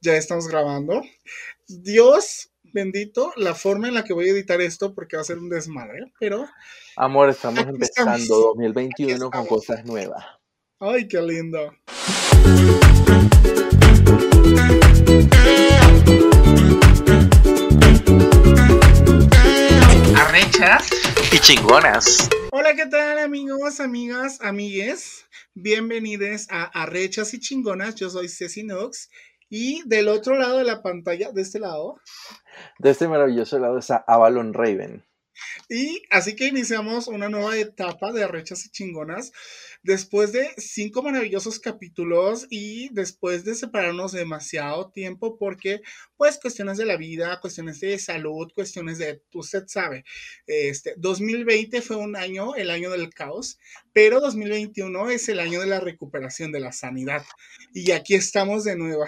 Ya estamos grabando. Dios bendito la forma en la que voy a editar esto porque va a ser un desmadre, pero... Amor, estamos empezando estamos. 2021 Aquí con cosas nuevas. Ay, qué lindo. arrechas y chingonas. Hola, ¿qué tal amigos, amigas, amigues? Bienvenidos a Arrechas y Chingonas. Yo soy Ceci Nox. Y del otro lado de la pantalla, de este lado, De este maravilloso lado está Avalon Raven. Y así que iniciamos una nueva etapa de Arrechas y Chingonas. Después de cinco maravillosos capítulos y después de separarnos demasiado tiempo porque, pues, cuestiones de la vida, cuestiones de salud, cuestiones de, usted sabe, este, 2020 fue un año, el año del caos, pero 2021 es el año de la recuperación de la sanidad. Y aquí estamos de nuevo,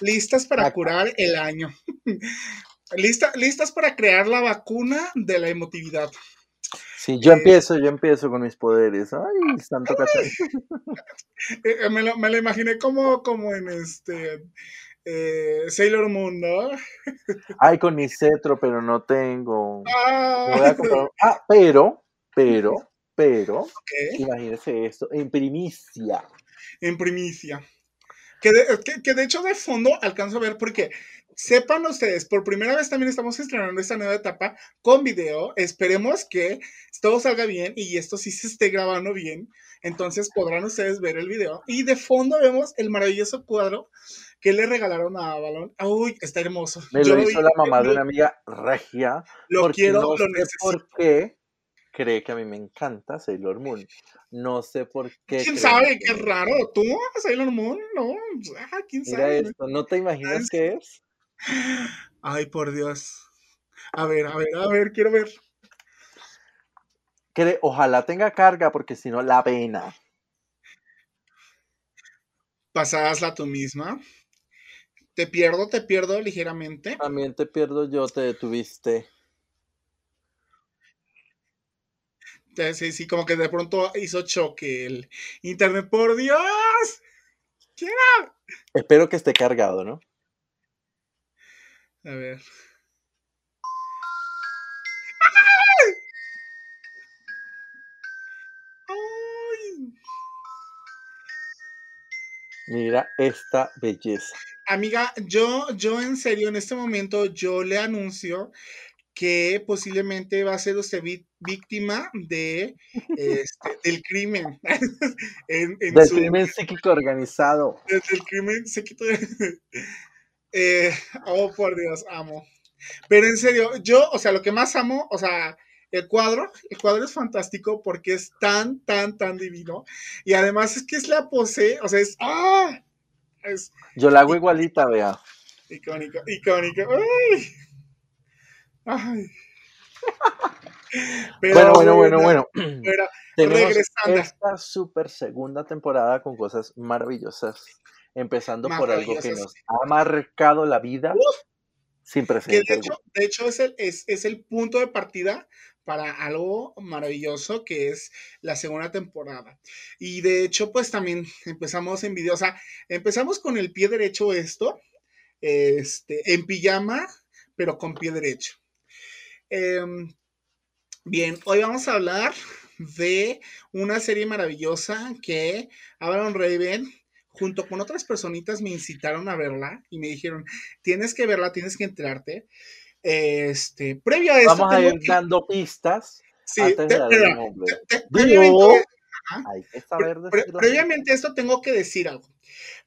listas para curar el año. Lista, listas para crear la vacuna de la emotividad. Sí, yo Eh, empiezo, yo empiezo con mis poderes. Ay, santo. Eh, eh, me, lo, me lo imaginé como, como en este eh, Sailor Moon, ¿no? Ay, con mi cetro, pero no tengo. Ah, Ah, pero, pero, pero, ok, imagínese esto, en primicia. en primicia. Que de, que, que de hecho de fondo alcanzo a ver porque sepan ustedes, por primera vez también estamos estrenando esta nueva etapa con video. Esperemos que todo salga bien y esto sí se esté grabando bien. Entonces podrán ustedes ver el video. Y de fondo vemos el maravilloso cuadro que le regalaron a Avalon. Uy, está hermoso. Me Yo lo hizo vi- la mamá de una amiga regia. Lo quiero, no lo necesito. por qué cree que a mí me encanta Sailor Moon. No sé por qué. ¿Quién sabe? que- Qué raro. ¿Tú? ¿Sailor Moon? No. Ah, ¿Quién Mira sabe? esto, ¿no te imaginas qué es? Ay, por Dios. A ver, a ver, a ver, quiero ver. Cre- Ojalá tenga carga, porque si no, la pena. Pasásla tú misma. Te pierdo, te pierdo ligeramente. También te pierdo yo, te detuviste. Te- Sí, sí, como que de pronto hizo choque el internet. ¡Por Dios! Espero que esté cargado, ¿no? A ver. ¡Ay! Mira esta belleza. Amiga, yo, yo en serio, en este momento, yo le anuncio que posiblemente va a ser usted víctima de, este, del crimen. en, en Del su- crimen psíquico organizado. desde el crimen se quitó. Eh, oh, por Dios, amo. Pero en serio, yo, o sea, lo que más amo, o sea, el cuadro, el cuadro es fantástico porque es tan, tan, tan divino. Y además es que es la pose, o sea, es, ¡ah! Es Yo la hago igualita, vea. icónico, icónico. ¡Ay! ¡Ay! Pero Bueno, bueno, bueno, bueno. pero Tenemos regresando. esta super segunda temporada con cosas maravillosas. Empezando por algo que nos ha marcado la vida Uf. sin precedentes. de hecho, de hecho es, el, es, es el punto de partida para algo maravilloso que es la segunda temporada. Y de hecho, pues también empezamos en video, o sea, empezamos con el pie derecho esto, este, en pijama, pero con pie derecho. Em, bien, hoy vamos a hablar de una serie maravillosa que Avalon Raven, junto con otras personitas, me incitaron a verla y me dijeron, tienes que verla, tienes que enterarte. Este, previo a esto, Vamos a ir dando pistas sí, te- Ajá. hay que Pre- saber pre- decirlo. previamente a esto tengo que decir algo.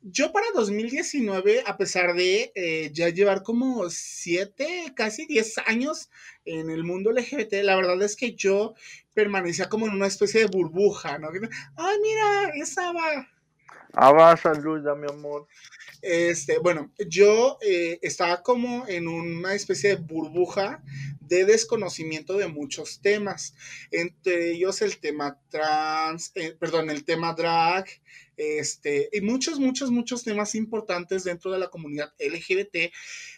Yo para 2019, a pesar de eh, ya llevar como 7, casi 10 años en el mundo LGBT, la verdad es que yo permanecía como en una especie de burbuja, ¿no? Ay, mira, esa va. Ya, mi amor. Este, bueno, yo eh, estaba como en una especie de burbuja de desconocimiento de muchos temas, entre ellos el tema trans, eh, perdón, el tema drag, este, y muchos, muchos, muchos temas importantes dentro de la comunidad LGBT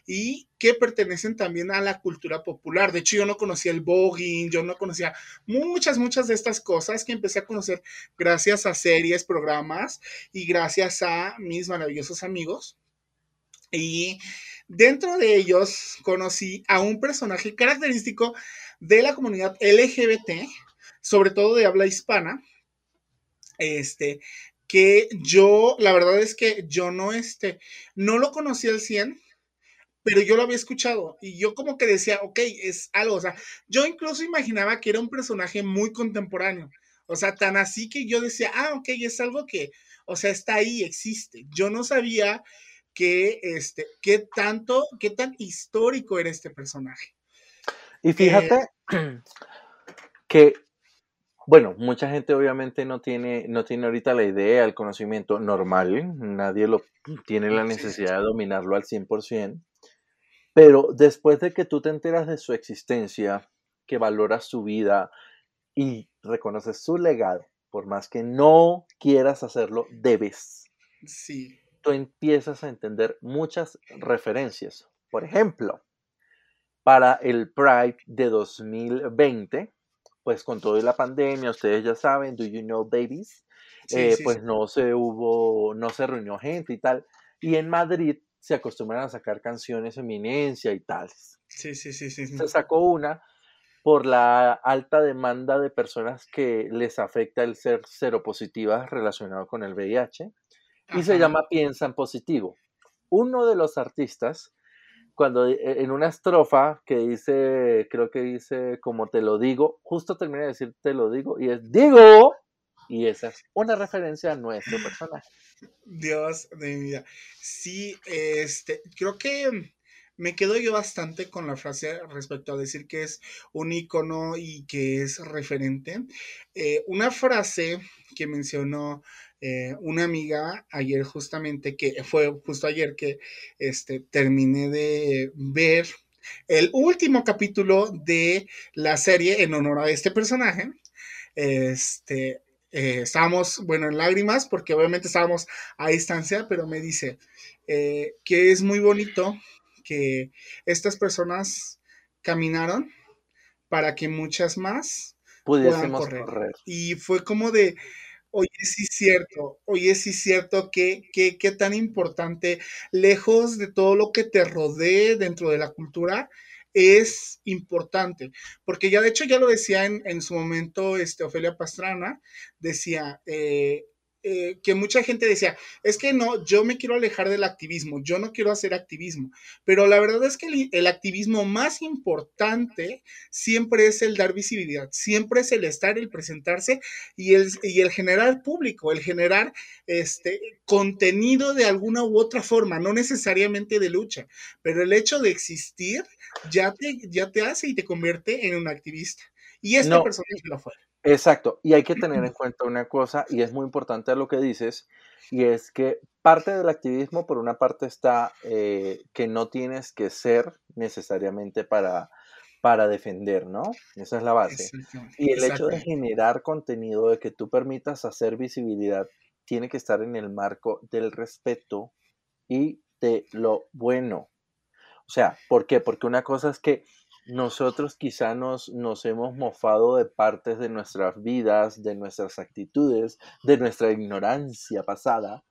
y que pertenecen también a la cultura popular. De hecho, yo no conocía el voguing, yo no conocía muchas, muchas de estas cosas que empecé a conocer gracias a series, programas y gracias a mis maravillosos amigos Y dentro de ellos conocí a un personaje característico de la comunidad LGBT, sobre todo de habla hispana, este, que yo, la verdad es que yo no, este, no lo conocí al 100, pero yo lo había escuchado y yo como que decía, ok, es algo, o sea, yo incluso imaginaba que era un personaje muy contemporáneo, o sea, tan así que yo decía, ah, ok, es algo que, o sea, está ahí, existe. Yo no sabía que, este, qué tanto, qué tan histórico era este personaje. Y fíjate que bueno, mucha gente obviamente no tiene, no tiene ahorita la idea, el conocimiento normal, nadie lo tiene la necesidad de dominarlo al 100%, pero después de que tú te enteras de su existencia, que valoras su vida y reconoces su legado, por más que no quieras hacerlo, debes. Sí. Tú empiezas a entender muchas referencias. Por ejemplo, para el Pride de 2020, pues con toda la pandemia, ustedes ya saben, Do You Know Babies, eh, pues no se hubo, no se reunió gente y tal. Y en Madrid se acostumbran a sacar canciones eminencia y tal. Sí, sí, sí, sí. Se sacó una por la alta demanda de personas que les afecta el ser seropositivas relacionado con el VIH y se llama Piensa en Positivo. Uno de los artistas cuando e, en una estrofa que dice, creo que dice, como te lo digo, justo termina de decir te lo digo, y es digo, y esa es una referencia a nuestro personaje. Dios de mi vida. Sí, este, creo que me quedo yo bastante con la frase respecto a decir que es un icono y que es referente. Eh, una frase que mencionó eh, una amiga ayer justamente, que fue justo ayer que este, terminé de ver el último capítulo de la serie en honor a este personaje. Este, eh, estábamos, bueno, en lágrimas porque obviamente estábamos a distancia, pero me dice eh, que es muy bonito que estas personas caminaron para que muchas más puedan correr. Y fue como de, Oye, sí es cierto, oye, es cierto, que qué tan importante, lejos de todo lo que te rodee dentro de la cultura, es importante, porque ya de hecho ya lo decía en, en su momento este, Ofelia Pastrana, decía, eh, eh, que mucha gente decía, es que no, yo me quiero alejar del activismo, yo no quiero hacer activismo, pero la verdad es que el, activismo más importante siempre es el dar visibilidad, siempre es el estar, el presentarse y el, y el generar público, el generar este contenido de alguna u otra forma, no necesariamente de lucha, pero el hecho de existir ya te, ya te hace y te convierte en un activista. Y esta persona personaje lo fue. Exacto, y hay que tener en cuenta una cosa, y es muy importante lo que dices, y es que parte del activismo, por una parte, está eh, que no tienes que ser necesariamente para, para defender, ¿no? Esa es la base. Y el hecho de generar contenido, de que tú permitas hacer visibilidad, tiene que estar en el marco del respeto y de lo bueno. O sea, ¿por qué? Porque una cosa es que nosotros quizá nos, nos hemos mofado de partes de nuestras vidas, de nuestras actitudes, de nuestra ignorancia pasada,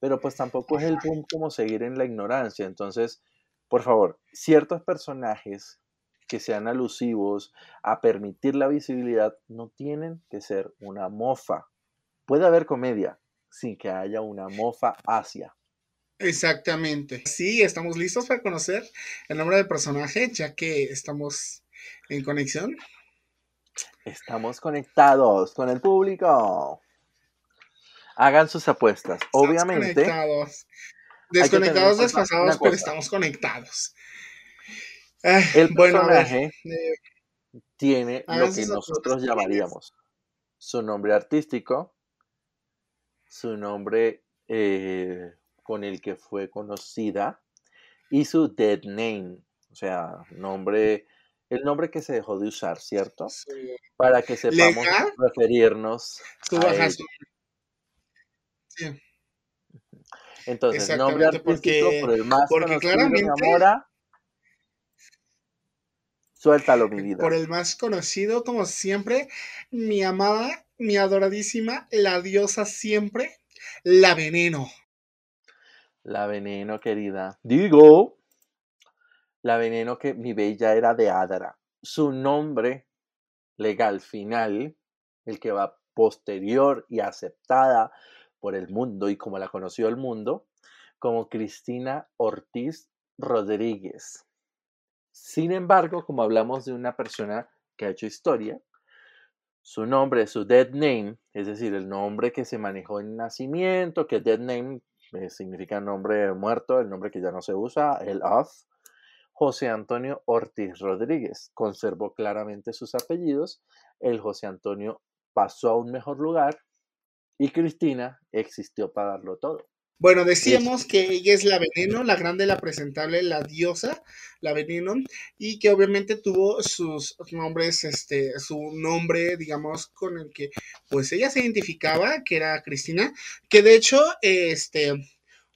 pero pues tampoco es el punto como seguir en la ignorancia. Entonces, por favor, ciertos personajes que sean alusivos a permitir la visibilidad no tienen que ser una mofa. Puede haber comedia sin que haya una mofa hacia. Exactamente. Sí, estamos listos para conocer el nombre del personaje, ya que estamos en conexión. Estamos conectados con el público. Hagan sus apuestas. Obviamente. Conectados. Desconectados, desfasados, pero estamos conectados. el personaje eh, tiene lo que nosotros llamaríamos su nombre artístico, su nombre eh, con el que fue conocida y su dead name, o sea, nombre, el nombre que se dejó de usar, ¿cierto? Para que sepamos referirnos a él. Sí. Entonces, nombre artístico por el más porque conocido, claramente, Suéltalo, mi vida. Por el más conocido, como siempre, mi amada, mi adoradísima, la diosa siempre, la veneno. La veneno, querida. Digo, la veneno que mi bella era de Adara. Su nombre legal final, el que va posterior y aceptada por el mundo y como la conoció el mundo, como Cristina Ortiz Rodríguez. Sin embargo, como hablamos de una persona que ha hecho historia, su nombre, su dead name, es decir, el nombre que se manejó en nacimiento, que dead name eh, significa nombre muerto, el nombre que ya no se usa, el of, José Antonio Ortiz Rodríguez. Conservó claramente sus apellidos. El José Antonio pasó a un mejor lugar y Cristina existió para darlo todo. Bueno, decíamos que ella es la veneno, la grande, la presentable, la diosa, la veneno, y que obviamente tuvo sus nombres, este, su nombre, digamos, con el que pues ella se identificaba, que era Cristina, que de hecho, este,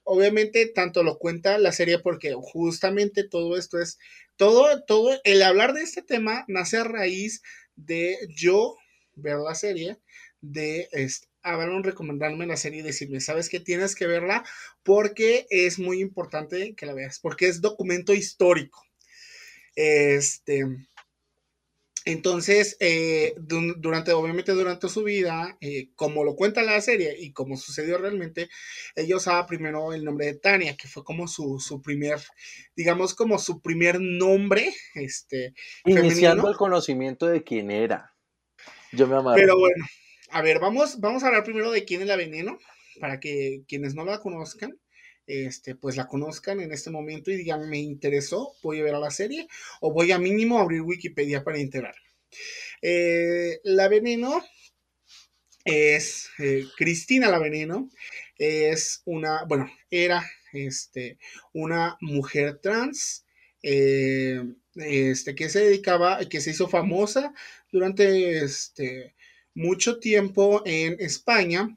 obviamente tanto lo cuenta la serie porque justamente todo esto es, todo, todo, el hablar de este tema nace a raíz de yo ver la serie, de este, a recomendarme la serie y decirme, ¿sabes qué? Tienes que verla porque es muy importante que la veas, porque es documento histórico. Este, entonces, eh, durante, obviamente durante su vida, eh, como lo cuenta la serie y como sucedió realmente, ella usaba primero el nombre de Tania, que fue como su, su primer, digamos, como su primer nombre, este. Iniciando el conocimiento de quién era. Yo me amaba. Pero bueno, a ver, vamos, vamos a hablar primero de quién es la veneno, para que quienes no la conozcan, este, pues la conozcan en este momento y digan, me interesó, voy a ver a la serie, o voy a mínimo abrir Wikipedia para integrar. Eh, la veneno es eh, Cristina la veneno, es una, bueno, era este, una mujer trans. Eh, este, que se dedicaba, que se hizo famosa durante este, mucho tiempo en España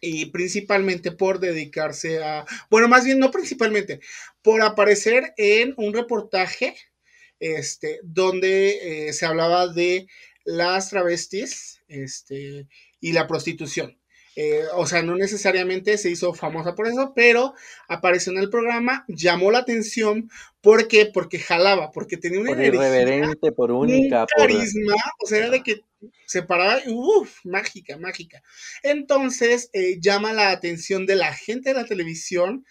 y principalmente por dedicarse a, bueno, más bien no principalmente, por aparecer en un reportaje este, donde eh, se hablaba de las travestis este, y la prostitución. Eh, o sea, no necesariamente se hizo famosa por eso, pero apareció en el programa, llamó la atención. ¿Por qué? Porque jalaba, porque tenía una por irreverente, por única, un carisma, o sea, era de que se paraba, uff, mágica, mágica. Entonces, eh, llama la atención de la gente de la televisión,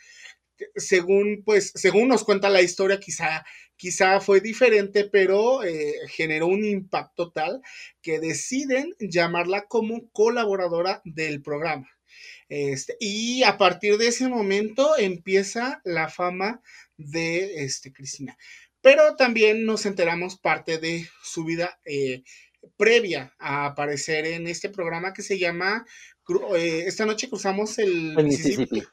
según, pues, según nos cuenta la historia, quizá quizá fue diferente, pero eh, generó un impacto tal que deciden llamarla como colaboradora del programa. Este, y a partir de ese momento empieza la fama de este, Cristina. Pero también nos enteramos parte de su vida eh, previa a aparecer en este programa que se llama eh, Esta noche cruzamos el, Mississippi.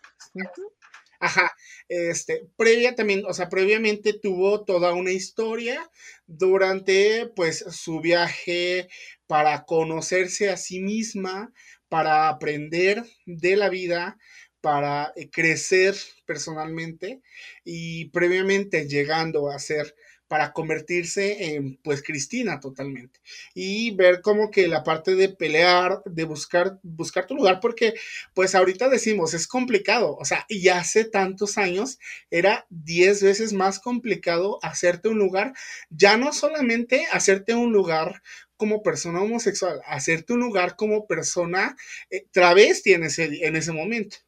Ajá, este, previa también, o sea, previamente tuvo toda una historia durante, pues, su viaje para conocerse a sí misma, para aprender de la vida, para eh, crecer personalmente y previamente llegando a ser para convertirse en pues Cristina totalmente y ver como que la parte de pelear, de buscar buscar tu lugar porque pues ahorita decimos es complicado, o sea, y hace tantos años era 10 veces más complicado hacerte un lugar, ya no solamente hacerte un lugar como persona homosexual, hacerte un lugar como persona eh, travesti en ese, en ese momento.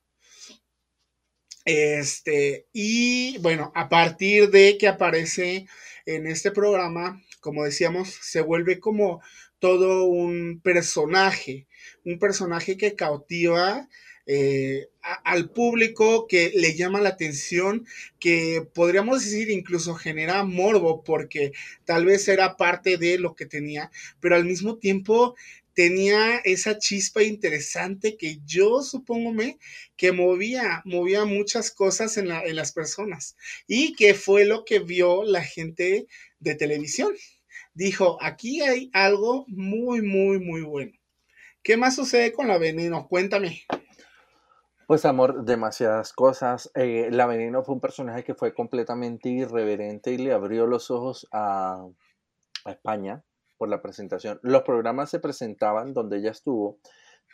Este, y bueno, a partir de que aparece en este programa, como decíamos, se vuelve como todo un personaje, un personaje que cautiva eh, al público, que le llama la atención, que podríamos decir incluso genera morbo, porque tal vez era parte de lo que tenía, pero al mismo tiempo tenía esa chispa interesante que yo supongo que movía, movía muchas cosas en, en las personas y que fue lo que vio la gente de televisión. Dijo, aquí hay algo muy, muy, muy bueno. ¿Qué más sucede con la veneno? Cuéntame. Pues amor, demasiadas cosas. Eh, la veneno fue un personaje que fue completamente irreverente y le abrió los ojos a, a España por la presentación. Los programas se presentaban donde ella estuvo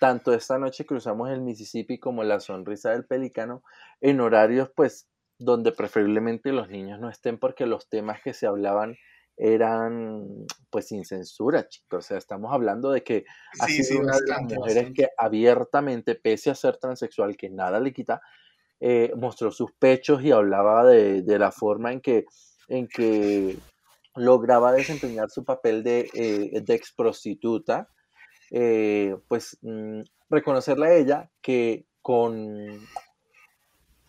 tanto esta noche cruzamos el Mississippi como la sonrisa del pelícano en horarios pues donde preferiblemente los niños no estén porque los temas que se hablaban eran pues sin censura, chicos. O sea, estamos hablando de que ha sido una de las mujeres que abiertamente, pese a ser transexual, que nada le quita, eh, mostró sus pechos y hablaba de, la forma en que, en que lograba desempeñar su papel de, eh, ex prostituta, eh, pues mm, reconocerle a ella que con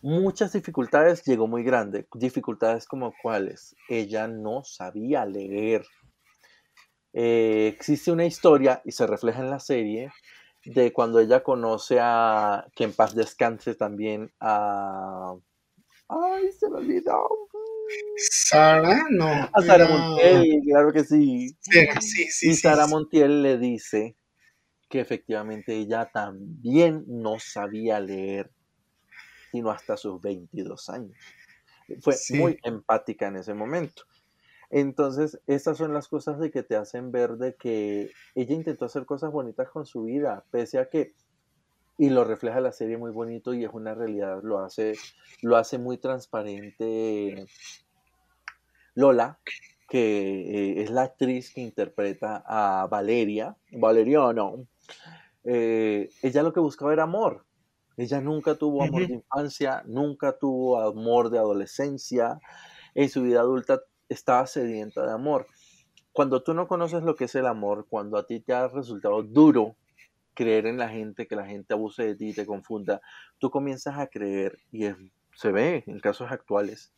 muchas dificultades llegó muy grande, dificultades como cuáles, ella no sabía leer. existe una historia y se refleja en la serie de cuando ella conoce a, que en paz descanse también a... Ay, se me olvidó. Sara, no. A Sara Montiel, claro que sí. Sí, sí, y Sara Montiel le dice que efectivamente ella también no sabía leer, sino hasta sus 22 años. Fue muy empática en ese momento. Entonces, estas son las cosas de que te hacen ver de que ella intentó hacer cosas bonitas con su vida, pese a que, y lo refleja la serie muy bonito y es una realidad, lo hace, lo hace muy transparente Lola, que eh, es la actriz que interpreta a Valeria, Valeriano. Eh, ella lo que buscaba era amor. Ella nunca tuvo amor de infancia, nunca tuvo amor de adolescencia. En su vida adulta estaba sedienta de amor. Cuando tú no conoces lo que es el amor, cuando a ti te ha resultado duro creer en la gente, que la gente abuse de ti, te confunda, tú comienzas a creer, y se ve en casos actuales,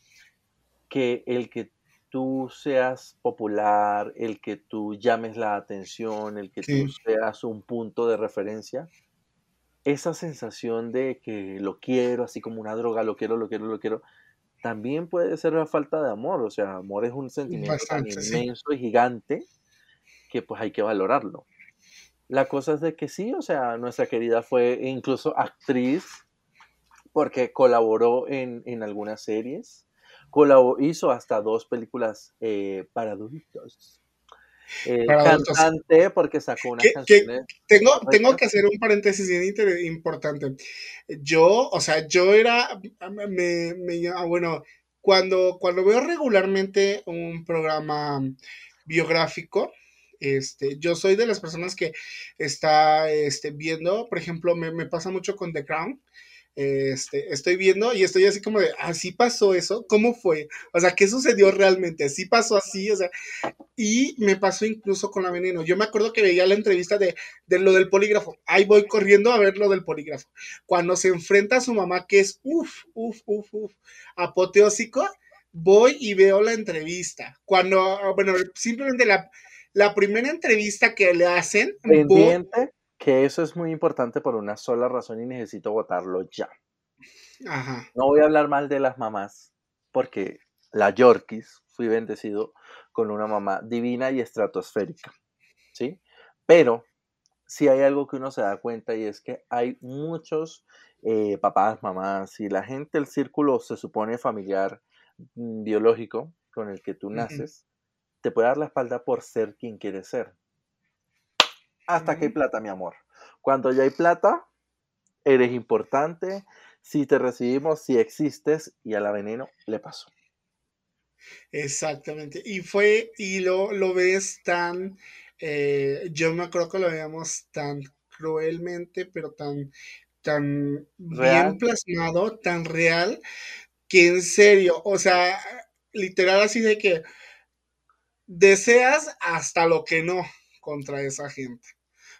que el que tú seas popular, el que tú llames la atención, el que tú seas un punto de referencia, esa sensación de que lo quiero, así como una droga, lo quiero, lo quiero, lo quiero, también puede ser la falta de amor. O sea, amor es un sentimiento tan inmenso y gigante que pues hay que valorarlo. La cosa es de que sí, o sea, nuestra querida fue incluso actriz porque colaboró en, algunas series, colaboró, hizo hasta dos películas eh, para adultos. Eh, cantante porque sacó unas canciones. tengo, tengo que hacer un paréntesis bien importante. Yo, o sea, yo era, me, me, ah, bueno, cuando, cuando veo regularmente un programa biográfico, este, yo soy de las personas que está este, viendo, por ejemplo, me, me pasa mucho con The Crown, este, estoy viendo y estoy así como de, así pasó eso, ¿cómo fue? O sea, ¿qué sucedió realmente? ¿Así pasó así? O sea, y me pasó incluso con la veneno. Yo me acuerdo que veía la entrevista de, de lo del polígrafo. Ahí voy corriendo a ver lo del polígrafo. Cuando se enfrenta a su mamá, que es, uff, uff, uff, uff, apoteósico, voy y veo la entrevista. Cuando, bueno, simplemente la, la primera entrevista que le hacen. Pendiente que eso es muy importante por una sola razón y necesito votarlo ya. No voy a hablar mal de las mamás, porque la Yorkis fui bendecido con una mamá divina y estratosférica, ¿sí? Pero sí hay algo que uno se da cuenta y es que hay muchos eh, papás, mamás y la gente, el círculo se supone familiar mm, biológico con el que tú naces, te puede dar la espalda por ser quien quieres ser hasta que hay plata, mi amor. Cuando ya hay plata, eres importante. Si te recibimos, si existes, y a la veneno le pasó. Exactamente. Y fue, y lo, lo ves tan, eh, yo me acuerdo que lo veíamos tan cruelmente, pero tan, tan bien plasmado, tan real, que en serio, o sea, literal así de que deseas hasta lo que no contra esa gente.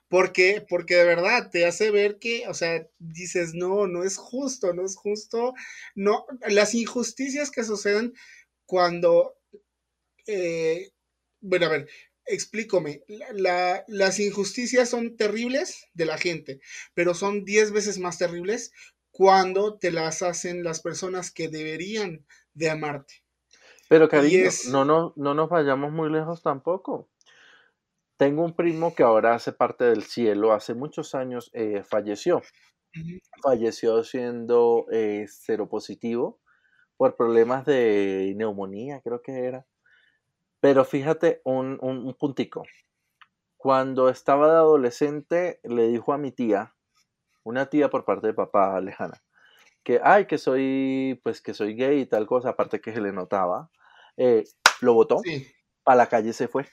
Porque, porque de verdad te hace ver que, o sea, dices, no, no es justo, no es justo, no, las injusticias que suceden cuando, eh, bueno, a ver, explícame, las injusticias son terribles de la gente, pero son diez veces más terribles cuando te las hacen las personas que deberían de amarte. Pero cariño, no, no, no nos vayamos muy lejos tampoco. Tengo un primo que ahora hace parte del cielo, hace muchos años eh, falleció. Falleció siendo eh, seropositivo por problemas de neumonía, creo que era. Pero fíjate un, un, puntico. Cuando estaba de adolescente, le dijo a mi tía, una tía por parte de papá lejana, que, ay, que soy, pues que soy gay y tal cosa, aparte que se le notaba, eh, lo votó, a la calle se fue.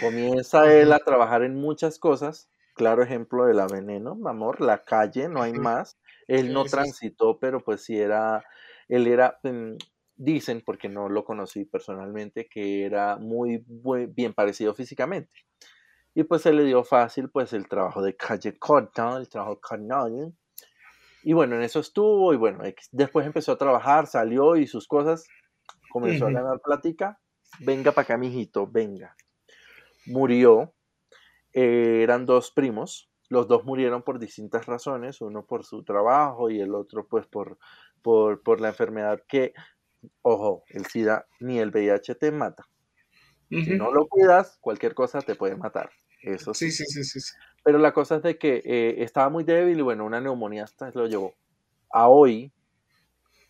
Comienza él a trabajar en muchas cosas, claro ejemplo de la veneno, amor, la calle, no hay más. Él no transitó, pero pues sí era, él era, mm, dicen, porque no lo conocí personalmente, que era muy, bien parecido físicamente. Y pues se le dio fácil pues el trabajo de calle corta, el trabajo canal. Y bueno, en eso estuvo y bueno, después empezó a trabajar, salió y sus cosas, comenzó a ganar plática. Venga para acá, mijito, venga. Murió, eh, eran dos primos, los dos murieron por distintas razones, uno por su trabajo y el otro pues por, por, por la enfermedad que ojo, el SIDA ni el VIH te mata. Si no lo cuidas, cualquier cosa te puede matar. Eso sí. Sí, sí, sí, sí. Pero la cosa es de que eh, estaba muy débil y bueno, una neumonía hasta lo llevó. A hoy,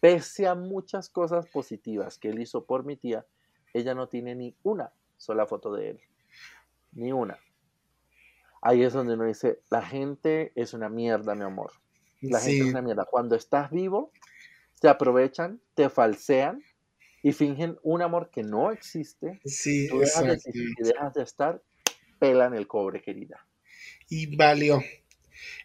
pese a muchas cosas positivas que él hizo por mi tía, ella no tiene ni una sola foto de él. Ni una. Ahí es donde uno dice, la gente es una mierda, mi amor. La gente es una mierda. Cuando estás vivo, te aprovechan, te falsean y fingen un amor que no existe. Sí, Tú dejas de dejas de estar, pelan el cobre, querida. Y valió.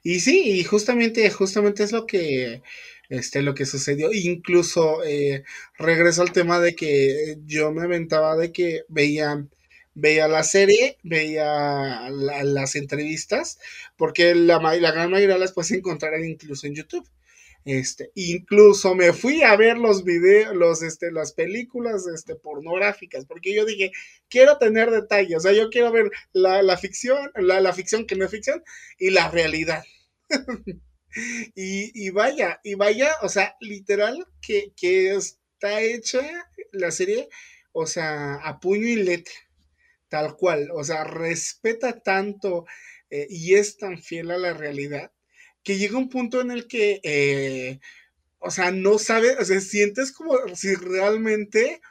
Y sí, y justamente, justamente es lo que, este, lo que sucedió. Incluso eh, regreso al tema de que yo me aventaba de que veía, veía la serie, veía las entrevistas, porque la, la gran mayoría las puedes encontrar incluso en YouTube. Este, incluso me fui a ver los videos, los, este, las películas este, pornográficas, porque yo dije, quiero tener detalles, o sea, yo quiero ver la, ficción, la, ficción que no es ficción, y la realidad. y, vaya, y vaya, o sea, literal, que, está hecha la serie, o sea, a puño y letra, tal cual, o sea, respeta tanto eh, y es tan fiel a la realidad que llega un punto en el que, eh, o sea, no sabes, o sea, sientes como si realmente,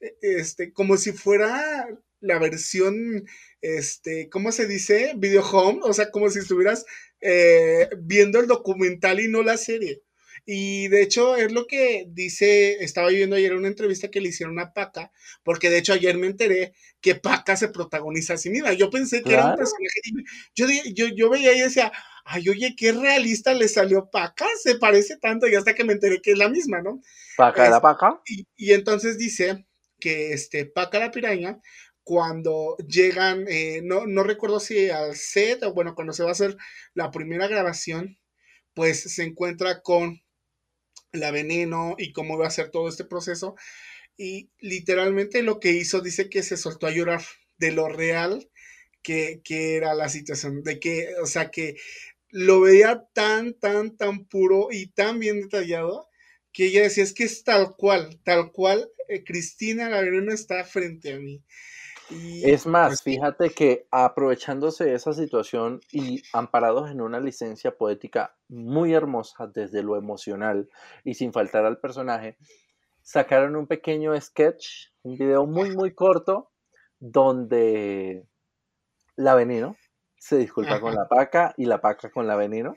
e, este, como si fuera la versión, este, ¿cómo se dice? Video home, o sea, como si estuvieras eh, viendo el documental y no la serie. Y de hecho es lo que dice, estaba viendo ayer una entrevista que le hicieron a Paca, porque de hecho ayer me enteré que Paca se protagoniza a sí misma. Yo pensé que era un personaje. Yo, yo, yo veía y decía, ay, oye, qué realista le salió Paca, se parece tanto, y hasta que me enteré que es la misma, ¿no? Paca la Paca. Y, entonces dice que este Paca la piraña cuando llegan, eh, no, no recuerdo si al set o bueno, cuando se va a hacer la primera grabación, pues se encuentra con la veneno y cómo va a ser todo este proceso. Y literalmente lo que hizo dice que se soltó a llorar de lo real que, era la situación, de que, o sea, que lo veía tan, tan, tan puro y tan bien detallado que ella decía, es que es tal cual, tal cual, eh, Cristina la veneno está frente a mí es más, pues fíjate que aprovechándose de esa situación y amparados en una licencia poética muy hermosa desde lo emocional y sin faltar al personaje, sacaron un pequeño sketch, un video muy, muy corto, donde la veneno se disculpa con la paca y la paca con la veneno,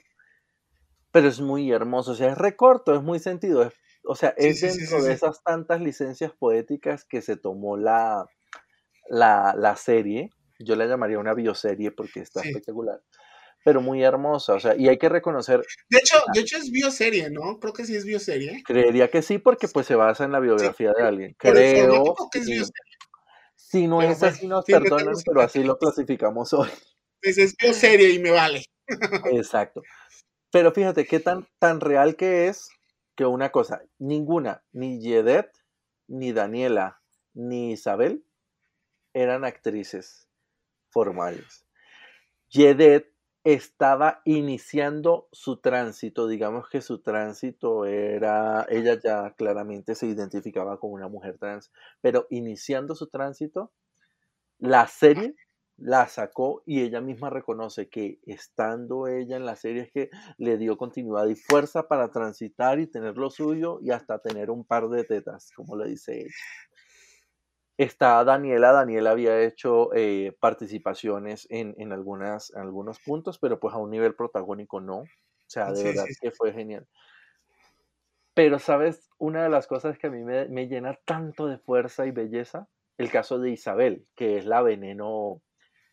pero es muy hermoso, o sea, es recorto, es muy sentido, o sea, es dentro de esas tantas licencias poéticas que se tomó la la, serie, yo la llamaría una bioserie porque está espectacular, pero muy hermosa, o sea, y hay que reconocer... De hecho, de hecho es bioserie, ¿no? Creo que sí es bioserie. Creería que sí, porque pues se basa en la biografía de alguien. Creo que es Si no es así, nos perdonan, pero así lo clasificamos hoy. Pues es bioserie y me vale. Exacto. Pero fíjate qué tan, tan real que es que una cosa, ninguna, ni Yedet, ni Daniela, ni Isabel eran actrices formales. Yedet estaba iniciando su tránsito, digamos que su tránsito era, ella ya claramente se identificaba como una mujer trans, pero iniciando su tránsito, la serie la sacó y ella misma reconoce que estando ella en la serie es que le dio continuidad y fuerza para transitar y tener lo suyo y hasta tener un par de tetas, como le dice ella. Está Daniela, Daniela había hecho eh, participaciones en, en, algunas, algunos puntos, pero pues a un nivel protagónico no. O sea, de verdad que fue genial. Pero, ¿sabes? Una de las cosas que a mí me, me, llena tanto de fuerza y belleza, el caso de Isabel, que es la veneno,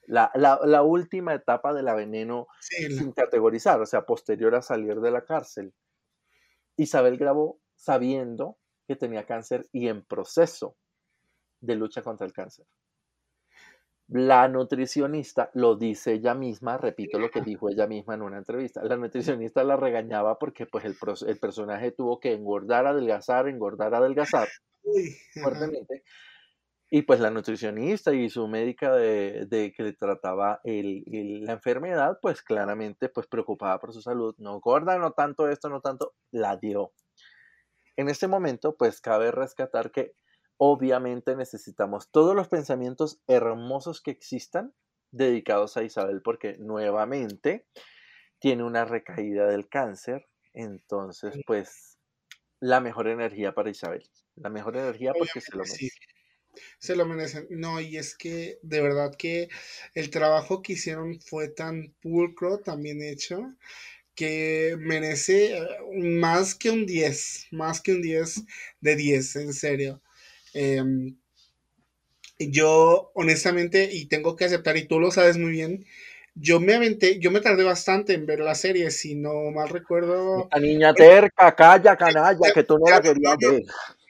la, la, la última etapa de la veneno sin categorizar, o sea, posterior a salir de la cárcel. Isabel grabó sabiendo que tenía cáncer y en proceso de lucha contra el cáncer. La nutricionista lo dice ella misma, repito lo que dijo ella misma en una entrevista, la nutricionista la regañaba porque pues el, el personaje tuvo que engordar, adelgazar, engordar, adelgazar fuertemente. Y pues la nutricionista y su médica de, de que le trataba el, el, la enfermedad, pues claramente pues preocupada por su salud, no gorda, no tanto esto, no tanto, la dio. En este momento pues cabe rescatar que obviamente necesitamos todos los pensamientos hermosos que existan dedicados a Isabel, porque nuevamente tiene una recaída del cáncer. Entonces, pues, la mejor energía para Isabel. La mejor energía porque se lo merece. Se lo merecen. No, y es que de verdad que el trabajo que hicieron fue tan pulcro, tan bien hecho, que merece eh, más que un 10, más que un 10 de 10, en serio. Em, yo, honestamente, y tengo que aceptar, y tú lo sabes muy bien, yo me aventé, yo me tardé bastante en ver la serie, si no mal recuerdo. La niña terca, calla, canalla, que tú no la querías ver.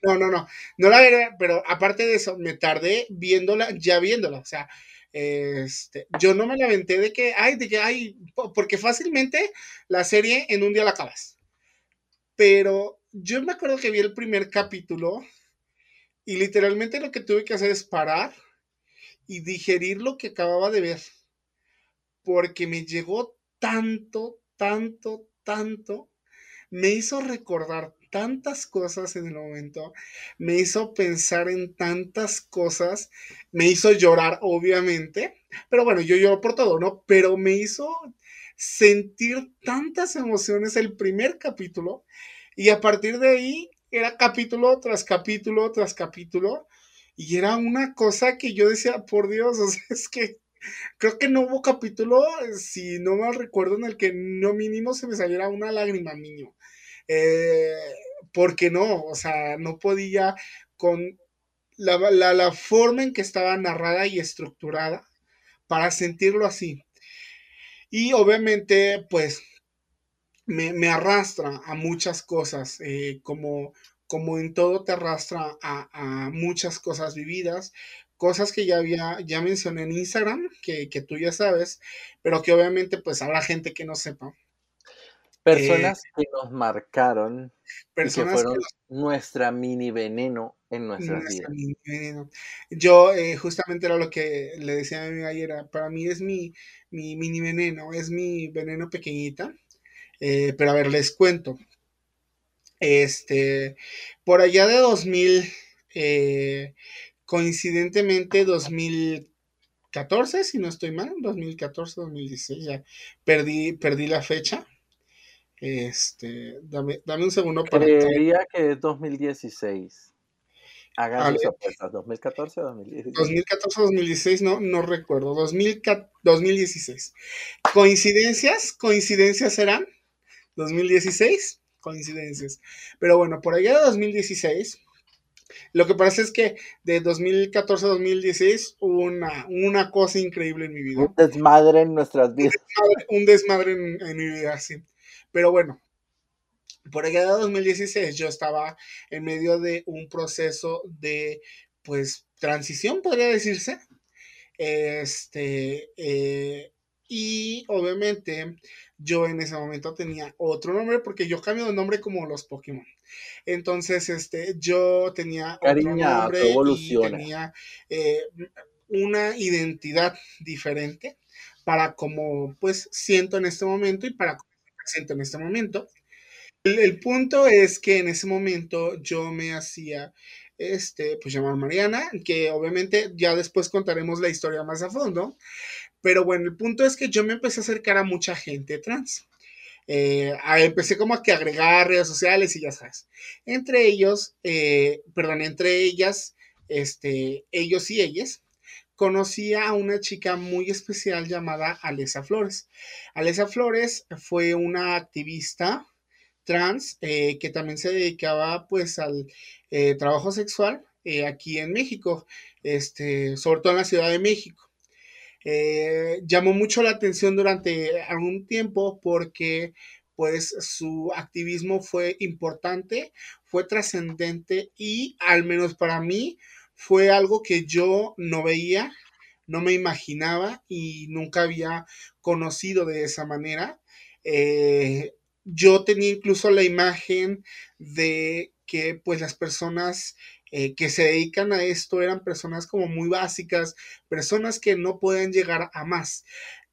No, no, no, no la veré, pero aparte de eso, me tardé viéndola, ya viéndola, o sea, este, yo no me la aventé de que, ay, de que, ay, porque fácilmente la serie en un día la acabas. Pero yo me acuerdo que vi el primer capítulo y literalmente lo que tuve que hacer es parar y digerir lo que acababa de ver. Porque me llegó tanto, tanto, tanto. Me hizo recordar tantas cosas en el momento. Me hizo pensar en tantas cosas. Me hizo llorar, obviamente. Pero bueno, yo lloro por todo, ¿no? Pero me hizo sentir tantas emociones el primer capítulo. Y a partir de ahí era capítulo tras capítulo tras capítulo. Y era una cosa que yo decía, por Dios, o sea, es que creo que no hubo capítulo, si no mal recuerdo, en el que no mínimo se me saliera una lágrima mínimo. Eh, porque no, o sea, no podía con la, la, la, forma en que estaba narrada y estructurada para sentirlo así. Y obviamente, pues me, arrastra a muchas cosas, eh, como, como en todo te arrastra a, muchas cosas vividas, cosas que ya había, ya mencioné en Instagram, que, tú ya sabes, pero que obviamente pues habrá gente que no sepa. Personas eh, que nos marcaron, personas que fueron nuestra mini veneno en nuestras nuestra vidas. Yo eh, justamente era lo que le decía a mi amiga ayer, para mí es mi, mi mini veneno, es mi veneno pequeñita eh, pero a ver, les cuento. Este, por allá de 2000, eh, coincidentemente 2014, si no estoy mal, 2014, 2016, ya perdí, perdí la fecha. Este, dame, dame un segundo para. Creería que es 2016. Hagan sus apuestas, 2014 o 2016. 2014 2016, no, no recuerdo. 2016. ¿Coincidencias? ¿Coincidencias serán? 2016, coincidencias. Pero bueno, por allá de 2016, lo que pasa es que de 2014 a 2016 hubo una, una cosa increíble en mi vida. Un desmadre en nuestras vidas. Un desmadre, en, mi vida, sí. Pero bueno, por allá de 2016 yo estaba en medio de un proceso de, pues, transición, podría decirse. Este, eh, y obviamente yo en ese momento tenía otro nombre porque yo cambio de nombre como los Pokémon. Entonces, este, yo tenía otro nombre y tenía eh, una identidad diferente para como pues siento en este momento y para como siento en este momento. El, el, punto es que en ese momento yo me hacía este, pues llamar Mariana, que obviamente ya después contaremos la historia más a fondo. Pero bueno, el punto es que yo me empecé a acercar a mucha gente trans. Eh, empecé como a que agregar redes sociales y ya sabes. Entre ellos, eh, perdón, entre ellas, este, ellos y ellas, conocí a una chica muy especial llamada Alesa Flores. Alesa Flores fue una activista trans eh, que también se dedicaba pues al eh, trabajo sexual aquí en México, este, sobre todo en la Ciudad de México. Llamó mucho la atención durante algún tiempo porque pues su activismo fue importante, fue trascendente y al menos para mí fue algo que yo no veía, no me imaginaba y nunca había conocido de esa manera. Eh, yo tenía incluso la imagen de que pues las personas eh, que se dedican a esto eran personas como muy básicas, personas que no pueden llegar a más.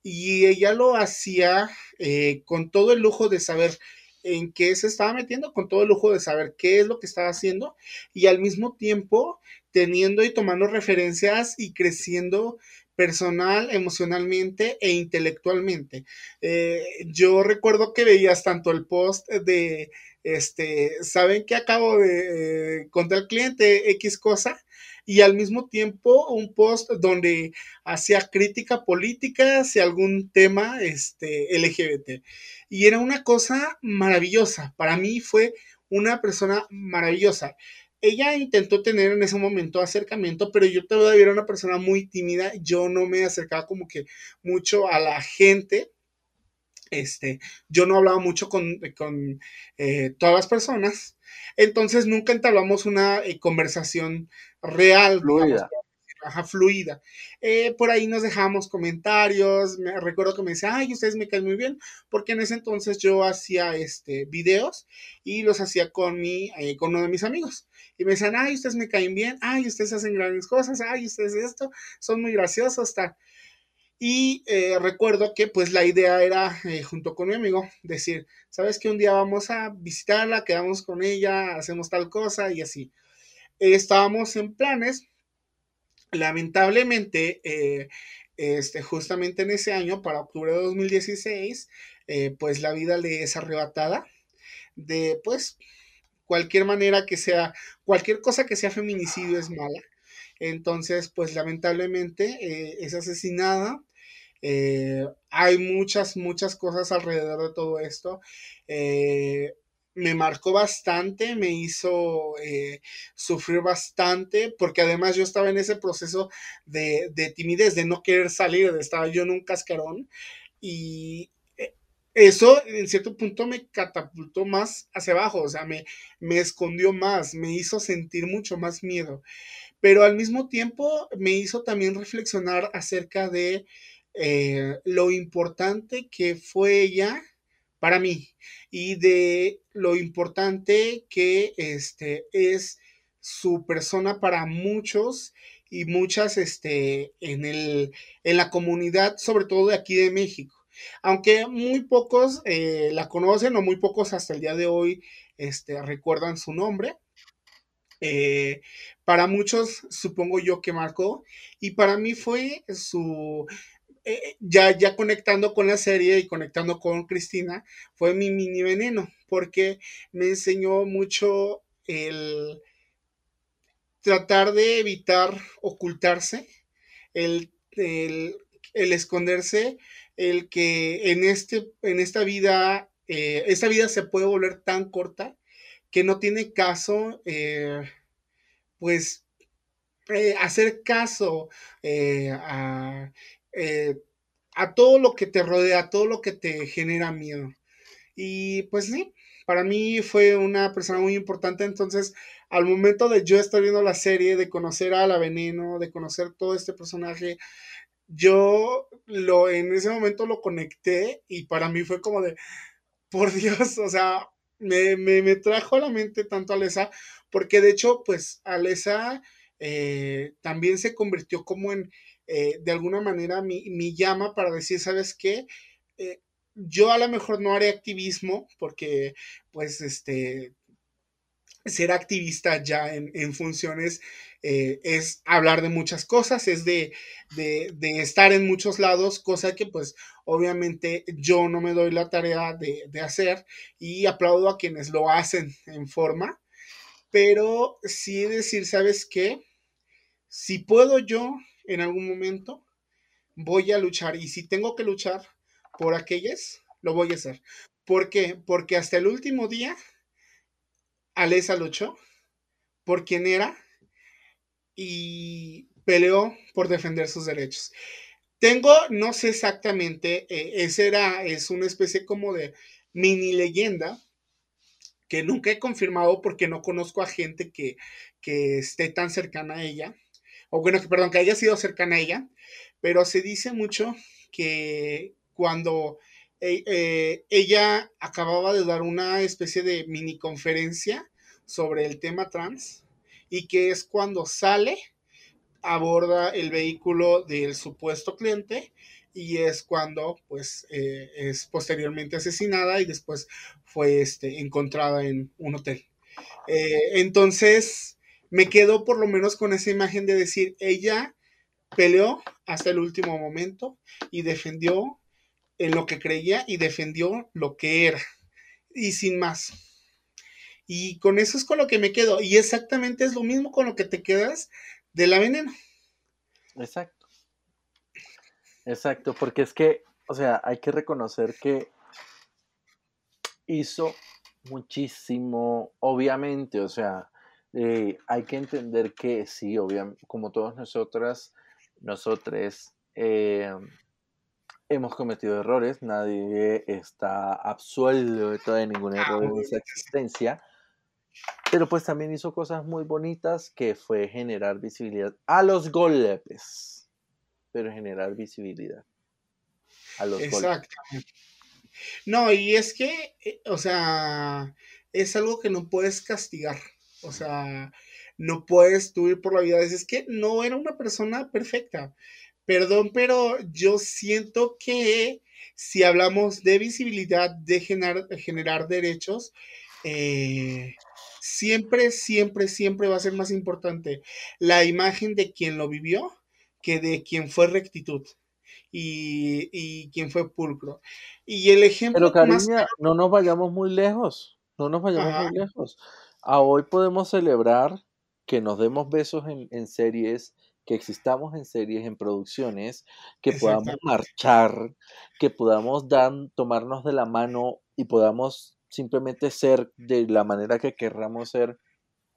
Y ella lo hacía eh, con todo el lujo de saber en qué se estaba metiendo, con todo el lujo de saber qué es lo que estaba haciendo y al mismo tiempo teniendo y tomando referencias y creciendo personal, emocionalmente e intelectualmente. Eh, yo recuerdo que veías tanto el post de, este, ¿saben que acabo de eh, contar al cliente X cosa? Y al mismo tiempo un post donde hacía crítica política hacia algún tema este, LGBT. Y era una cosa maravillosa. Para mí fue una persona maravillosa ella intentó tener en ese momento acercamiento, pero yo todavía era una persona muy tímida, yo no me acercaba como que mucho a la gente, este, yo no hablaba mucho con, eh, todas las personas, entonces nunca entablamos una eh, conversación real fluida. Eh, por ahí nos dejamos comentarios. Me, recuerdo que me decía, ay, ustedes me caen muy bien, porque en ese entonces yo hacía este, videos y los hacía con, mi, eh, con uno de mis amigos. Y me decían, ay, ustedes me caen bien, ay, ustedes hacen grandes cosas, ay, ustedes esto, son muy graciosos, tal. Y eh, recuerdo que pues la idea era, junto con mi amigo, decir, ¿sabes que un día vamos a visitarla, quedamos con ella, hacemos tal cosa y así? estábamos en planes lamentablemente, eh, este, justamente en ese año, para octubre de 2016, eh, pues la vida le es arrebatada de, pues, cualquier manera que sea, cualquier cosa que sea feminicidio es mala. Entonces, pues lamentablemente eh, es asesinada. Hay muchas, muchas cosas alrededor de todo esto. Me marcó bastante, me hizo eh, sufrir bastante, porque además yo estaba en ese proceso de, timidez, de no querer salir, de estaba yo en un cascarón, y eh, eso en cierto punto me catapultó más hacia abajo, o sea, me, me escondió más, me hizo sentir mucho más miedo, pero al mismo tiempo me hizo también reflexionar acerca de eh, lo importante que fue ella para mí y de lo importante que este, es su persona para muchos y muchas este, en, el, en la comunidad, sobre todo de aquí de México. Aunque muy pocos eh, la conocen o muy pocos hasta el día de hoy este, recuerdan su nombre. Eh, para muchos supongo yo que marcó y para mí fue su eh, ya, ya conectando con la serie y conectando con Cristina, fue mi mini veneno, porque me enseñó mucho el tratar de evitar ocultarse, el, esconderse, el que en, este, en esta vida, eh, esta vida se puede volver tan corta que no tiene caso, eh, pues, hacer caso a eh, a todo lo que te rodea, a todo lo que te genera miedo. Y pues sí, para mí fue una persona muy importante. Entonces, al momento de yo estar viendo la serie, de conocer a la veneno, de conocer todo este personaje, yo lo en ese momento lo conecté y para mí fue como de, por Dios, o sea, me, me, trajo a la mente tanto a Alesa, porque de hecho, pues Alesa eh, también se convirtió como en eh, de alguna manera mi, llama para decir, ¿sabes qué? Eh, yo a lo mejor no haré activismo porque pues este ser activista ya en, funciones eh, es hablar de muchas cosas, es de, estar en muchos lados, cosa que pues obviamente yo no me doy la tarea de, de, hacer y aplaudo a quienes lo hacen en forma, pero sí decir, ¿sabes qué? si puedo yo en algún momento, voy a luchar. Y si tengo que luchar por aquellas, lo voy a hacer. ¿Por qué? Porque hasta el último día, Alesa luchó por quien era y peleó por defender sus derechos. Tengo, no sé exactamente, eh, era, es una especie como de mini leyenda que nunca he confirmado porque no conozco a gente que esté tan cercana a ella, o bueno, perdón, que haya sido cercana a ella, pero se dice mucho que cuando eh, eh, ella acababa de dar una especie de mini conferencia sobre el tema trans y que es cuando sale, aborda el vehículo del supuesto cliente y es cuando pues eh, es posteriormente asesinada y después fue este, encontrada en un hotel. entonces me quedo por lo menos con esa imagen de decir, ella peleó hasta el último momento y defendió en lo que creía y defendió lo que era. Y sin más. Y con eso es con lo que me quedo. Y exactamente es lo mismo con lo que te quedas de la veneno. Exacto. Exacto, porque es que, o sea, hay que reconocer que hizo muchísimo, obviamente, o sea, eh, hay que entender que sí, obviamente, como todos nosotras, nosotros eh, hemos cometido errores, nadie está absuelto de ningún ah, error en esa existencia, pero pues también hizo cosas muy bonitas que fue generar visibilidad a los golpes, pero generar visibilidad a los Exacto. No, y es que, eh, o sea, es algo que no puedes castigar, o sea, no puedes tú ir por la vida. Es que no era una persona perfecta. Perdón, pero yo siento que si hablamos de visibilidad, de generar, generar derechos, eh, siempre, siempre, siempre va a ser más importante la imagen de quien lo vivió que de quien fue rectitud y, y quien fue pulcro. Y el ejemplo. Pero cariño, no nos vayamos muy lejos. No nos vayamos muy lejos. A hoy podemos celebrar que nos demos besos en, series, que existamos en series, en producciones, que podamos marchar, que podamos dar, tomarnos de la mano y podamos simplemente ser de la manera que querramos ser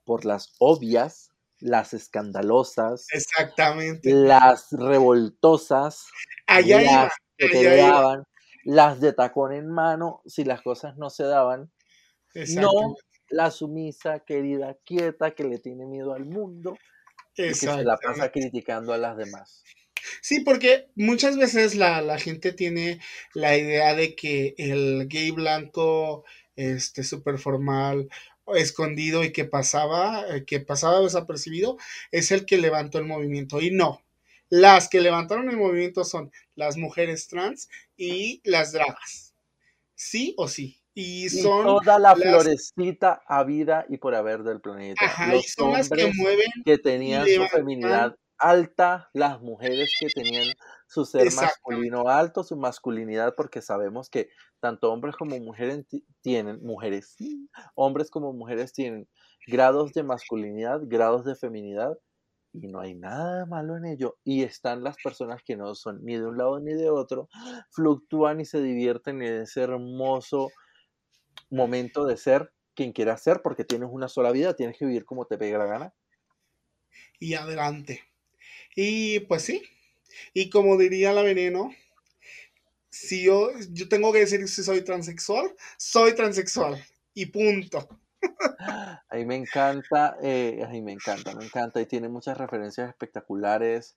por las obvias, las escandalosas, exactamente, las revoltosas, las que te daban, las de tacón en mano, si las cosas no se daban, no la sumisa, querida, quieta, que le tiene miedo al mundo y que se la pasa criticando a las demás. Sí, porque muchas veces la, gente tiene la idea de que el gay blanco, este, súper formal, escondido y que pasaba, eh, que pasaba desapercibido, es el que levantó el movimiento. Y no, las que levantaron el movimiento son las mujeres trans y las dragas. Sí o sí. Y son toda la florecita a vida y por haber del planeta. Los son hombres las que mueven. Que tenían su feminidad alta, las mujeres que tenían su ser masculino alto, su masculinidad, porque sabemos que tanto hombres como mujeres tienen, mujeres, hombres como mujeres tienen grados de masculinidad, grados de feminidad, y no hay nada malo en ello. Y están las personas que no son ni de un lado ni de otro, fluctúan y se divierten en ese hermoso momento de ser quien quieras ser, porque tienes una sola vida, tienes que vivir como te pega la gana. Y adelante. Y pues sí, y como diría la veneno, si yo, yo tengo que decir si soy transexual, soy transexual. Y punto. Ahí me encanta, eh, ahí me encanta, me encanta. Y tiene muchas referencias espectaculares.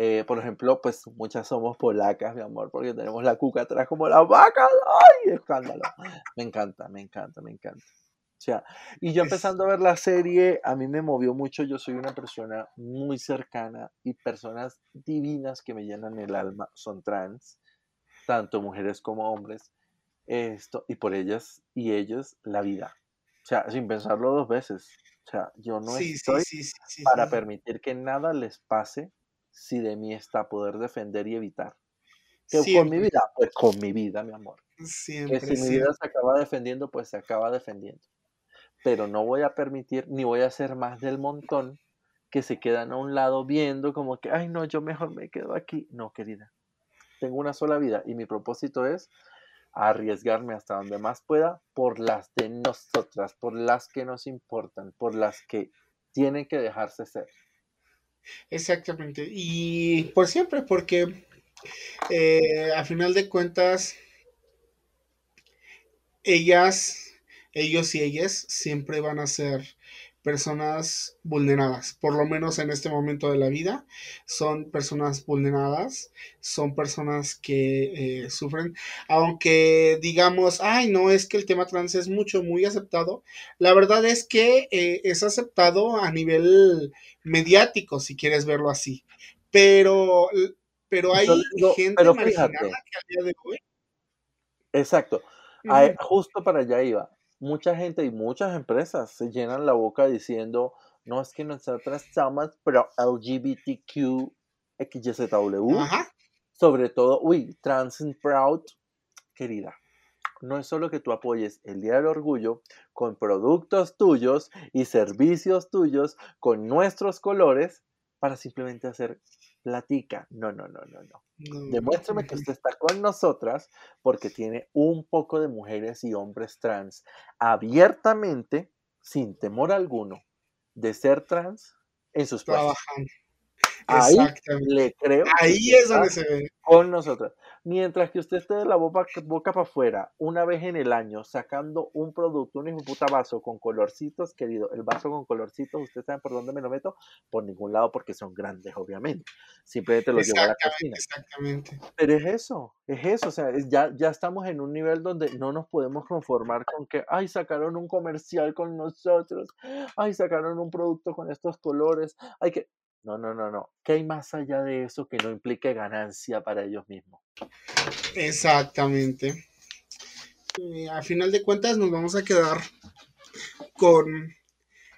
Eh, por ejemplo, pues muchas somos polacas, mi amor, porque tenemos la cuca atrás como la vaca. ¡Ay! Escándalo. Me encanta, me encanta, me encanta. O sea, y yo empezando a ver la serie, a mí me movió mucho. Yo soy una persona muy cercana y personas divinas que me llenan el alma son trans, tanto mujeres como hombres. Esto, y por ellas y ellos la vida. O sea, sin pensarlo dos veces. O sea, yo no estoy para permitir que nada les pase si de mí está poder defender y evitar. Que con mi vida, pues con mi vida, mi amor. Siempre, que si mi vida se acaba defendiendo, pues se acaba defendiendo. Pero no voy a permitir, ni voy a ser más del montón que se quedan a un lado viendo como que, ay no, yo mejor me quedo aquí. No, querida, tengo una sola vida y mi propósito es arriesgarme hasta donde más pueda por las de nosotras, por las que nos importan, por las que tienen que dejarse ser. Exactamente. Y por siempre, porque eh, a final de cuentas, ellas, ellos y ellas siempre van a ser personas vulneradas, por lo menos en este momento de la vida, son personas vulneradas, son personas que eh, sufren, aunque digamos, ay, no, es que el tema trans es mucho, muy aceptado, la verdad es que eh, es aceptado a nivel mediático, si quieres verlo así, pero, pero hay gente marginada que al día de hoy... Exacto, justo para allá iba mucha gente y muchas empresas se llenan la boca diciendo, no es que nosotras somos pero LGBTQ XYZW. Sobre todo, uy, trans and proud, querida. No es solo que tú apoyes el Día del Orgullo con productos tuyos y servicios tuyos con nuestros colores para simplemente hacer platica. No, no, no, no, no. Demuéstrame que usted está con nosotras porque tiene un poco de mujeres y hombres trans abiertamente, sin temor alguno, de ser trans en sus Trabajando. Ahí le creo. Ahí es donde se ve. Con nosotros. Mientras que usted esté de la boca, boca para afuera una vez en el año sacando un producto, un hijo puta vaso con colorcitos, querido, el vaso con colorcitos, ¿usted sabe por dónde me lo meto? Por ningún lado porque son grandes, obviamente. Simplemente lo llevo a la cocina. Exactamente. Pero es eso, es eso, o sea, ya, ya estamos en un nivel donde no nos podemos conformar con que, ay, sacaron un comercial con nosotros, ay, sacaron un producto con estos colores, hay que, no, no, no, no. ¿Qué hay más allá de eso que no implique ganancia para ellos mismos? Exactamente. Eh, a final de cuentas nos vamos a quedar con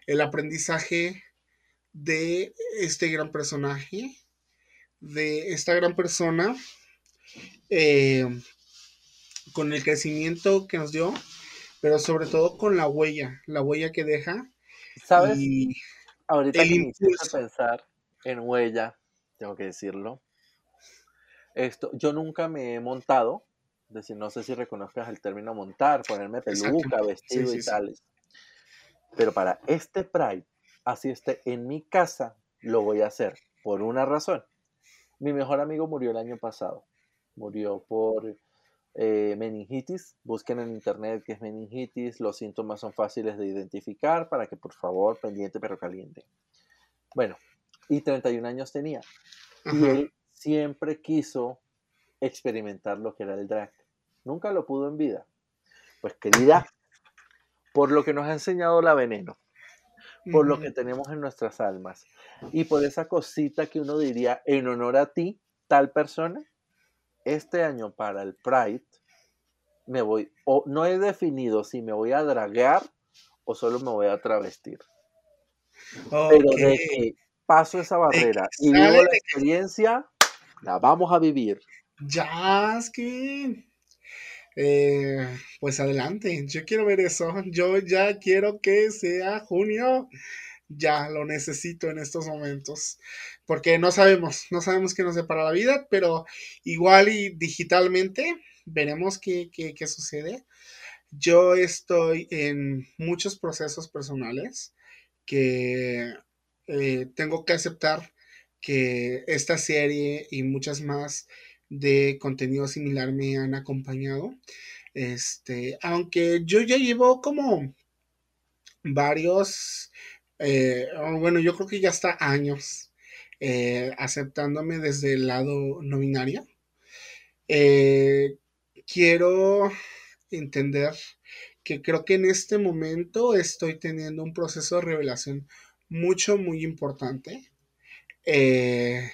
el aprendizaje de este gran personaje, de esta gran persona, eh, con el crecimiento que nos dio, pero sobre todo con la huella, la huella que deja. ¿Sabes? Ahorita que a pensar en huella, tengo que decirlo. Esto, yo nunca me he montado, es decir, no sé si reconozcas el término montar, ponerme peluca, vestido y tales. Pero para este Pride, así esté en mi casa, lo voy a hacer por una razón. Mi mejor amigo murió el año pasado. Murió por eh, meningitis. Busquen en internet qué es meningitis. Los síntomas son fáciles de identificar para que por favor, pendiente pero caliente. Bueno, y 31 años tenía. Y él siempre quiso experimentar lo que era el drag. Nunca lo pudo en vida. Pues querida, por lo que nos ha enseñado la veneno, por lo que tenemos en nuestras almas y por esa cosita que uno diría en honor a ti, tal persona, este año para el Pride me voy, o no he definido si me voy a dragar o solo me voy a travestir. Pero de que paso esa barrera y vivo la experiencia, la vamos a vivir. Ya, es que. Eh, pues adelante, yo quiero ver eso. Yo ya quiero que sea junio. Ya lo necesito en estos momentos. Porque no sabemos, no sabemos qué nos depara la vida, pero igual y digitalmente veremos qué, qué sucede. Yo estoy en muchos procesos personales que eh, tengo que aceptar que esta serie y muchas más de contenido similar me han acompañado. Este, aunque yo ya llevo como varios, eh, bueno, yo creo que ya está años eh, aceptándome desde el lado no binario. quiero entender que creo que en este momento estoy teniendo un proceso de revelación mucho, muy importante. Eh,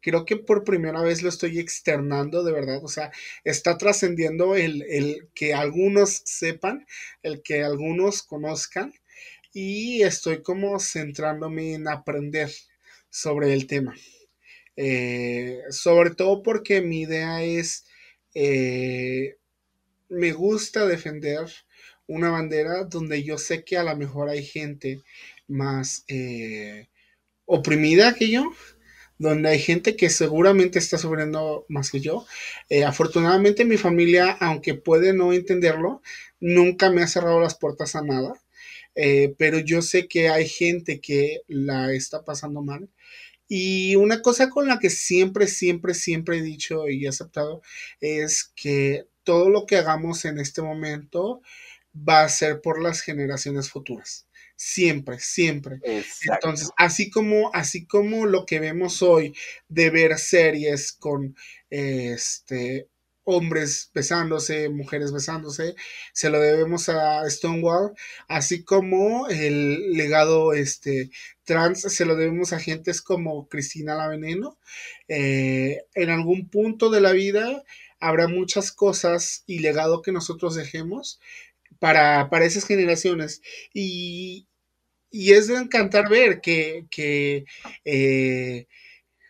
creo que por primera vez lo estoy externando de verdad, o sea, está trascendiendo el, el, que algunos sepan, el que algunos conozcan y estoy como centrándome en aprender sobre el tema. Eh, sobre todo porque mi idea es, eh, me gusta defender una bandera donde yo sé que a lo mejor hay gente más, eh, oprimida que yo, donde hay gente que seguramente está sufriendo más que yo. Eh, afortunadamente mi familia, aunque puede no entenderlo, nunca me ha cerrado las puertas a nada. Eh, pero yo sé que hay gente que la está pasando mal. Y una cosa con la que siempre, siempre, siempre he dicho y he aceptado es que todo lo que hagamos en este momento va a ser por las generaciones futuras. Siempre, siempre. Entonces, así como, así como lo que vemos hoy de ver series con este hombres besándose, mujeres besándose, se lo debemos a Stonewall, así como el legado este, trans se lo debemos a gentes como Cristina La Veneno. Eh, en algún punto de la vida habrá muchas cosas y legado que nosotros dejemos para, para esas generaciones. Y, es de encantar ver que, eh,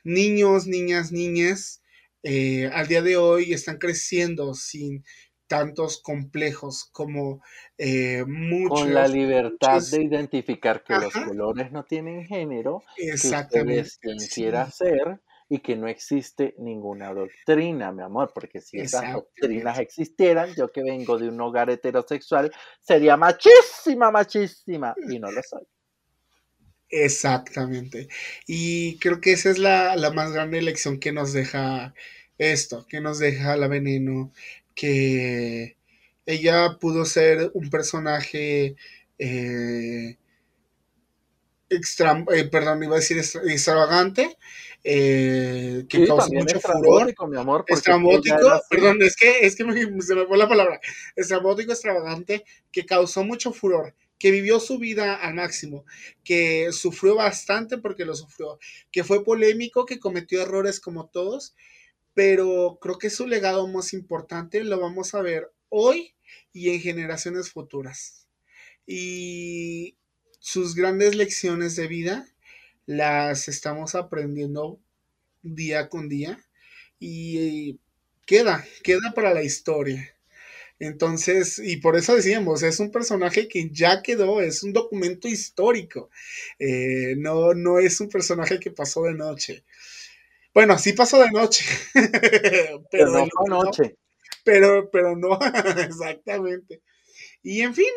niños, niñas, niñas, eh, al día de hoy están creciendo sin tantos complejos como eh, muchos. Con la libertad de identificar que los colores no tienen género, Exactamente, que quien quiera ser y que no existe ninguna doctrina, mi amor, porque si esas doctrinas existieran, yo que vengo de un hogar heterosexual, sería machísima, machísima, y no lo soy. Exactamente. Y creo que esa es la, la más grande lección que nos deja esto, que nos deja la veneno, que ella pudo ser un personaje eh, extra, eh, perdón, iba a decir extravagante, eh, que causó mucho furor. Mi amor, estrambótico, perdón, es que, es que se me fue la palabra, estrambótico, extravagante, que causó mucho furor que vivió su vida al máximo, que sufrió bastante porque lo sufrió, que fue polémico, que cometió errores como todos, pero creo que su legado más importante lo vamos a ver hoy y en generaciones futuras. Y sus grandes lecciones de vida las estamos aprendiendo día con día y queda, queda para la historia. Entonces, y por eso decíamos, es un personaje que ya quedó, es un documento histórico. Eh, no, no es un personaje que pasó de noche. Bueno, sí pasó de noche. pero, no fue noche. Pero, pero no, exactamente. Y en fin,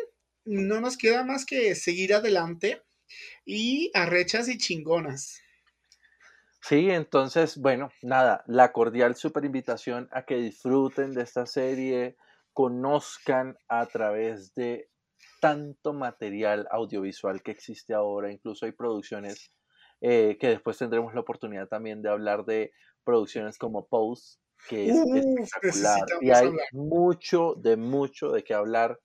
no nos queda más que seguir adelante y arrechas y chingonas. Sí, entonces, bueno, nada, la cordial super invitación a que disfruten de esta serie, conozcan a través de tanto material audiovisual que existe ahora, incluso hay producciones eh, que después tendremos la oportunidad también de hablar de producciones como Pose, que es espectacular. Y hay mucho, de mucho de qué hablar.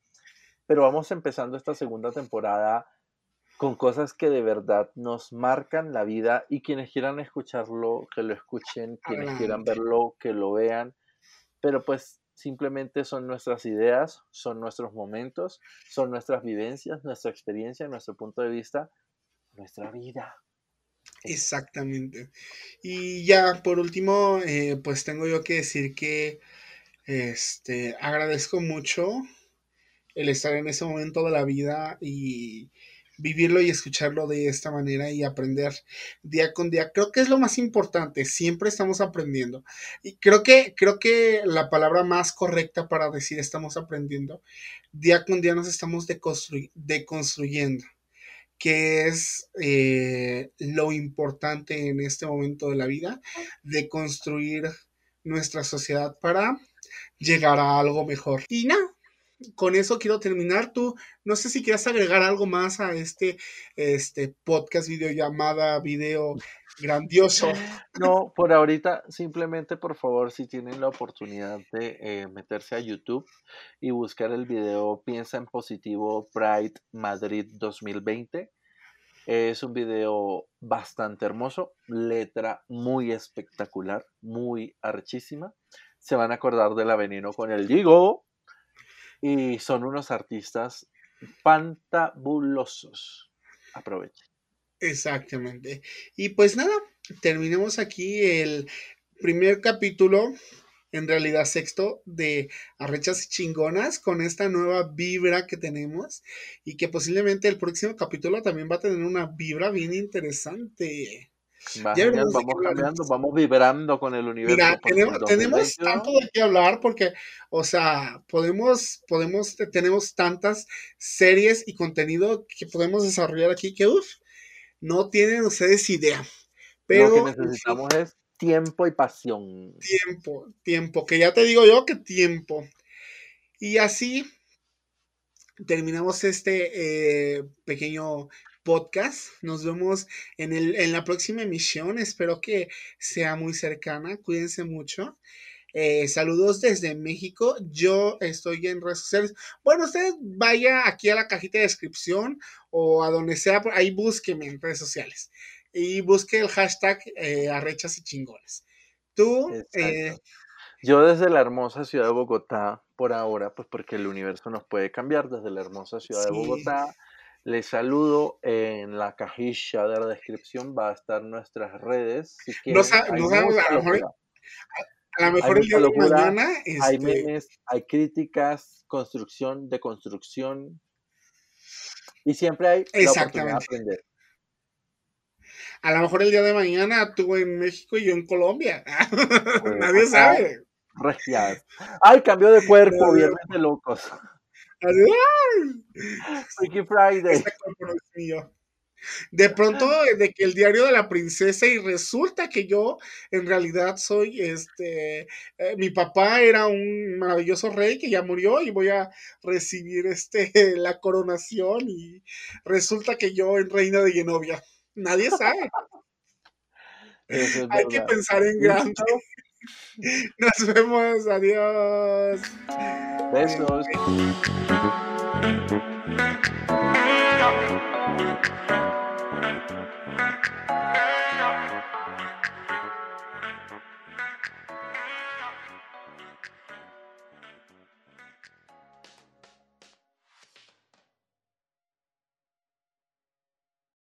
Pero vamos empezando esta segunda temporada con cosas que de verdad nos marcan la vida y quienes quieran escucharlo, que lo escuchen, quienes quieran verlo, que lo vean. Pero pues simplemente son nuestras ideas, son nuestros momentos, son nuestras vivencias, nuestra experiencia, nuestro punto de vista, nuestra vida. Exactamente. Y ya por último, eh, pues tengo yo que decir que este, agradezco mucho el estar en ese momento de la vida y vivirlo y escucharlo de esta manera y aprender día con día. Creo que es lo más importante, siempre estamos aprendiendo. Y creo que, creo que la palabra más correcta para decir estamos aprendiendo, día con día nos estamos deconstruyendo que es eh, lo importante en este momento de la vida, de construir nuestra sociedad para llegar a algo mejor. Y nada, con eso quiero terminar. Tú, no sé si quieres agregar algo más a este, este podcast, videollamada, video grandioso. No, por ahorita, simplemente por favor, si tienen la oportunidad de eh, meterse a YouTube y buscar el video Piensa en Positivo Pride Madrid 2020. Es un video bastante hermoso, letra muy espectacular, muy archísima. Se van a acordar de la veneno con el Digo. Y son unos artistas fantabulosos. Aprovechen. Exactamente. Y pues nada, terminemos aquí el primer capítulo en realidad sexto de Arrechas y Chingonas con esta nueva vibra que tenemos y que posiblemente el próximo capítulo también va a tener una vibra bien interesante. Vamos cambiando, vamos vibrando con el universo. Mira, tenemos, tanto de qué hablar porque, o sea, podemos, podemos, tenemos tantas series y contenido que podemos desarrollar aquí que, uff, no tienen ustedes idea. Pero, Lo que necesitamos es tiempo y pasión. Tiempo, tiempo, que ya te digo yo que tiempo. Y así terminamos este eh, pequeño podcast. Nos vemos en, el, en la próxima emisión. Espero que sea muy cercana. Cuídense mucho. Eh, saludos desde México. Yo estoy en redes sociales. Bueno, usted vaya aquí a la cajita de descripción o a donde sea, ahí búsqueme en redes sociales y busque el hashtag eh, arrechas y chingones. Tú, eh, yo desde la hermosa ciudad de Bogotá, por ahora, pues porque el universo nos puede cambiar, desde la hermosa ciudad de Bogotá, les saludo en la cajilla de la descripción, va a estar nuestras redes. Si quieren, no, no a lo mejor, a lo mejor el día de mañana. Hay este memes, hay críticas, construcción, deconstrucción. Y siempre hay la oportunidad de aprender. A lo mejor el día de mañana tú en México y yo en Colombia. Nadie sabe. Ay, cambió de cuerpo, viernes de locos. Freaky Friday. De pronto, de que el diario de la princesa, y resulta que yo en realidad soy este. Eh, mi papá era un maravilloso rey que ya murió y voy a recibir este la coronación. Y resulta que yo en reina de Genovia. Nadie sabe. Hay que pensar en grande. Nos vemos. Adiós. Besos.